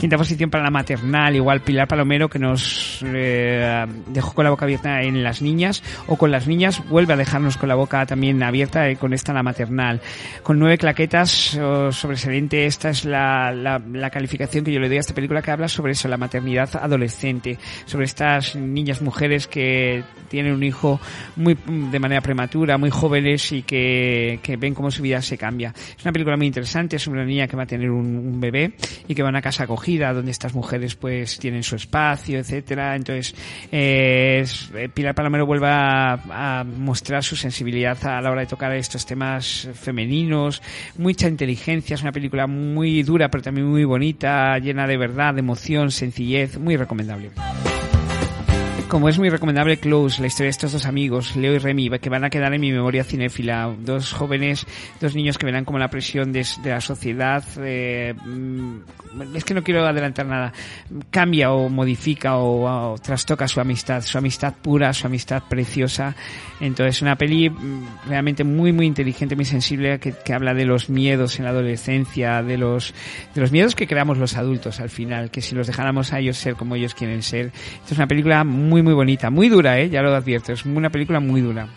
Quinta posición para la maternal, igual Pilar Palomero que nos eh, dejó con la boca abierta en las niñas o con las niñas vuelve a dejarnos con la boca también abierta eh, con esta la maternal. Con nueve claquetas oh, sobresaliente, esta es la, la, la, calificación que yo le doy a esta película que habla sobre eso, la maternidad adolescente, sobre estas niñas mujeres que tienen un hijo muy de manera prematura, muy jóvenes y que, que ven cómo su vida se cambia. Es una película muy interesante sobre una niña que va a tener un, un bebé y que va a casa acogida donde estas mujeres pues tienen su espacio, etcétera. Entonces, eh, Pilar Palomero vuelve a, mostrar su sensibilidad a la hora de tocar estos temas femeninos, mucha inteligencia, es una película muy dura pero también muy bonita, llena de verdad, emoción, sencillez, muy recomendable como es muy recomendable Close, la historia de estos dos amigos, Leo y Remy, que van a quedar en mi memoria cinéfila. Dos jóvenes, dos niños que verán como la presión de, de la sociedad, eh, es que no quiero adelantar nada, cambia o modifica o, o, trastoca su amistad, su amistad pura, su amistad preciosa. Entonces, una peli realmente muy, muy inteligente, muy sensible, que, que habla de los miedos en la adolescencia, de los, de los miedos que creamos los adultos al final, que si los dejáramos a ellos ser como ellos quieren ser. Esto es una película muy muy, bonita. Muy dura, ¿eh? Ya lo advierto. Es una película muy dura.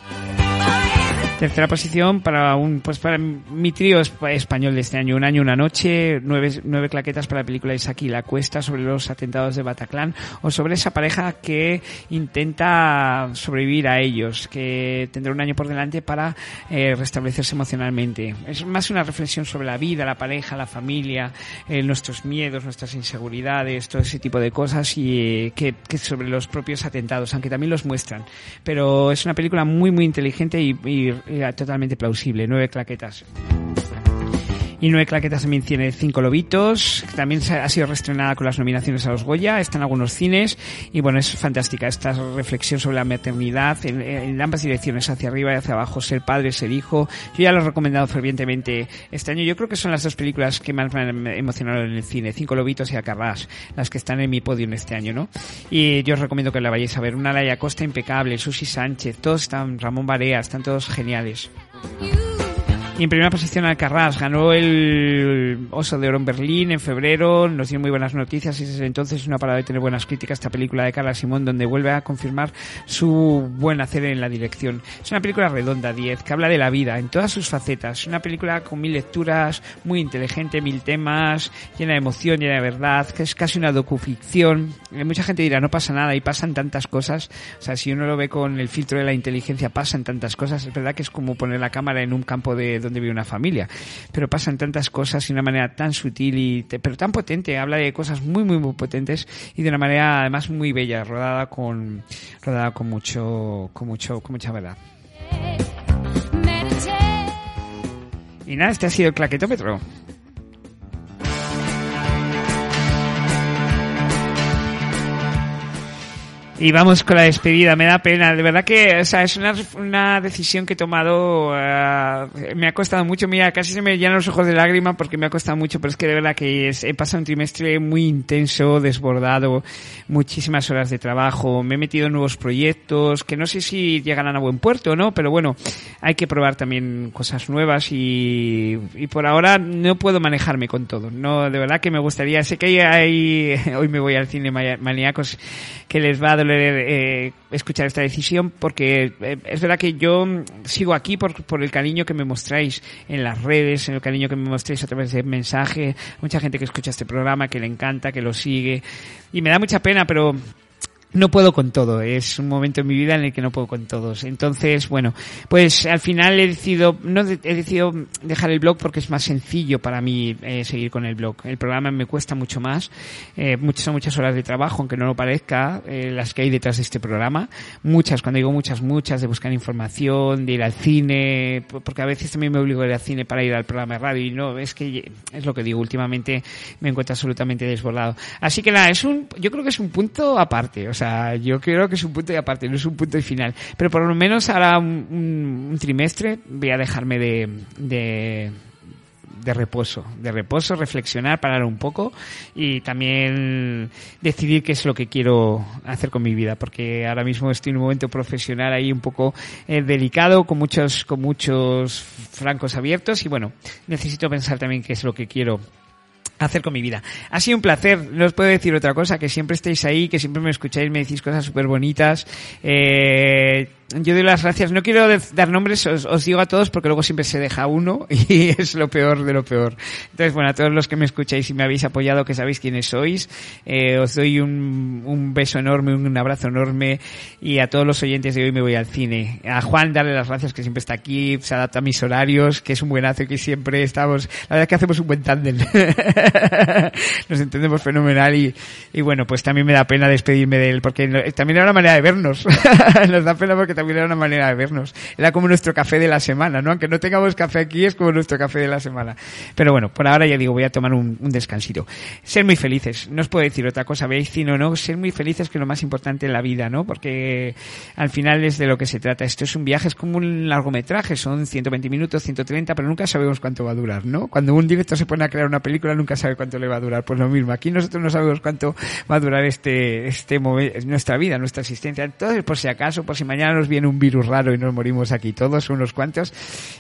Tercera posición para un, pues para mi trío español de este año. Un año, una noche, nueve, nueve claquetas para la película Isaki la Cuesta sobre los atentados de Bataclan o sobre esa pareja que intenta sobrevivir a ellos, que tendrá un año por delante para eh, restablecerse emocionalmente. Es más una reflexión sobre la vida, la pareja, la familia, eh, nuestros miedos, nuestras inseguridades, todo ese tipo de cosas y eh, que, que, sobre los propios atentados, aunque también los muestran. Pero es una película muy, muy inteligente y, y totalmente plausible. Nueve claquetas. Y Nueve Claquetas también tiene Cinco Lobitos, que también ha sido reestrenada con las nominaciones a los Goya, está en algunos cines, y bueno, es fantástica esta reflexión sobre la maternidad en, en ambas direcciones, hacia arriba y hacia abajo, ser padre, ser hijo. Yo ya lo he recomendado fervientemente este año. Yo creo que son las dos películas que más me han emocionado en el cine, Cinco Lobitos y Acarrás, las que están en mi podio en este año, ¿no? Y yo os recomiendo que la vayáis a ver. Una Laia Costa impecable, Susi Sánchez, todos están, Ramón Barea, están todos geniales. Y en primera posición Alcarrás ganó el Oso de Oro en Berlín en febrero, nos dio muy buenas noticias y desde entonces una parada de tener buenas críticas esta película de Carla Simón donde vuelve a confirmar su buen hacer en la dirección. Es una película redonda, 10, que habla de la vida en todas sus facetas. Una película con mil lecturas, muy inteligente, mil temas, llena de emoción, llena de verdad, que es casi una docuficción. Mucha gente dirá, no pasa nada y pasan tantas cosas. O sea, si uno lo ve con el filtro de la inteligencia, pasan tantas cosas. Es verdad que es como poner la cámara en un campo de donde vive una familia. Pero pasan tantas cosas de una manera tan sutil y pero tan potente. Habla de cosas muy muy muy potentes y de una manera además muy bella, rodada con rodada con mucho con mucho con mucha verdad. Y nada, este ha sido el claquetómetro. Y vamos con la despedida, me da pena, de verdad que, o sea, es una, una decisión que he tomado, uh, me ha costado mucho, mira, casi se me llenan los ojos de lágrima porque me ha costado mucho, pero es que de verdad que es, he pasado un trimestre muy intenso, desbordado, muchísimas horas de trabajo, me he metido en nuevos proyectos, que no sé si llegarán a buen puerto, ¿no? Pero bueno, hay que probar también cosas nuevas y, y por ahora no puedo manejarme con todo, no, de verdad que me gustaría, sé que hay, hay hoy me voy al cine maníacos que les va a eh, escuchar esta decisión porque eh, es verdad que yo sigo aquí por, por el cariño que me mostráis en las redes, en el cariño que me mostráis a través de mensaje, mucha gente que escucha este programa, que le encanta, que lo sigue. Y me da mucha pena, pero no puedo con todo, es un momento en mi vida en el que no puedo con todos. Entonces, bueno, pues al final he decidido, no he decidido dejar el blog porque es más sencillo para mí eh, seguir con el blog. El programa me cuesta mucho más, eh, muchas son muchas horas de trabajo, aunque no lo parezca, eh, las que hay detrás de este programa. Muchas, cuando digo muchas, muchas, de buscar información, de ir al cine, porque a veces también me obligo a ir al cine para ir al programa de radio y no, es que es lo que digo, últimamente me encuentro absolutamente desbordado. Así que nada, es un, yo creo que es un punto aparte, sea, yo creo que es un punto y aparte, no es un punto y final. Pero por lo menos ahora un, trimestre voy a dejarme de, de, de reposo, de reposo, reflexionar, parar un poco y también decidir qué es lo que quiero hacer con mi vida, porque ahora mismo estoy en un momento profesional ahí un poco eh, delicado, con muchos, con muchos francos abiertos y bueno, necesito pensar también qué es lo que quiero hacer con mi vida. Ha sido un placer, no os puedo decir otra cosa, que siempre estéis ahí, que siempre me escucháis, me decís cosas súper bonitas. Eh, yo doy las gracias, no quiero dar nombres, os, os digo a todos porque luego siempre se deja uno y es lo peor de lo peor. Entonces, bueno, a todos los que me escucháis y me habéis apoyado, que sabéis quiénes sois, eh, os doy un, un beso enorme, un abrazo enorme y a todos los oyentes de hoy me voy al cine. A Juan darle las gracias que siempre está aquí, se adapta a mis horarios, que es un buenazo y que siempre estamos, la verdad es que hacemos un buen tándem. Nos entendemos fenomenal y, y bueno, pues también me da pena despedirme de él porque también era una manera de vernos. Nos da pena porque también era una manera de vernos. Era como nuestro café de la semana, ¿no? Aunque no tengamos café aquí, es como nuestro café de la semana. Pero bueno, por ahora ya digo, voy a tomar un, descansito. Ser muy felices. No os puedo decir otra cosa, veis cine o no, ser muy felices que es lo más importante en la vida, ¿no? Porque al final es de lo que se trata. Esto es un viaje, es como un largometraje, son 120 minutos, 130, pero nunca sabemos cuánto va a durar, ¿no? Cuando un director se pone a crear una película, nunca sabe cuánto le va a durar. Pues lo mismo, aquí nosotros no sabemos cuánto va a durar este, este nuestra vida, nuestra existencia. Entonces, por si acaso, por si mañana nos viene un virus raro y nos morimos aquí todos, unos cuantos,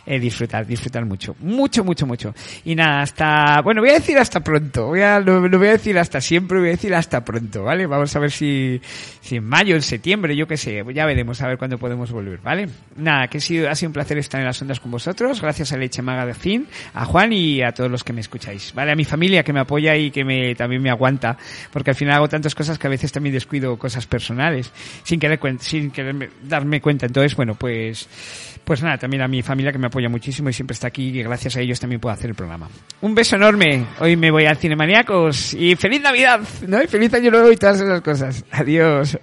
eh, disfrutar, disfrutar mucho. Mucho, mucho, mucho. Y nada, hasta, bueno, voy a decir hasta pronto. Voy a, no, no voy a decir hasta siempre, voy a decir hasta pronto, ¿vale? Vamos a ver si, si en mayo, en septiembre, yo qué sé, ya veremos a ver cuándo podemos volver, ¿vale? Nada, que ha sido, ha sido un placer estar en las ondas con vosotros. Gracias a Leche Magazine, a Juan y a todos los que me escucháis, ¿vale? A mi familia que me apoya y que me, también me aguanta, porque al final hago tantas cosas que a veces también descuido cosas personales, sin querer, sin querer darme cuenta. Entonces, bueno, pues, pues nada, también a mi familia que me apoya muchísimo y siempre está aquí y gracias a ellos también puedo hacer el programa. Un beso enorme. Hoy me voy al Cinemaniacos y feliz Navidad, ¿no? Y feliz año nuevo y todas esas cosas. Adiós.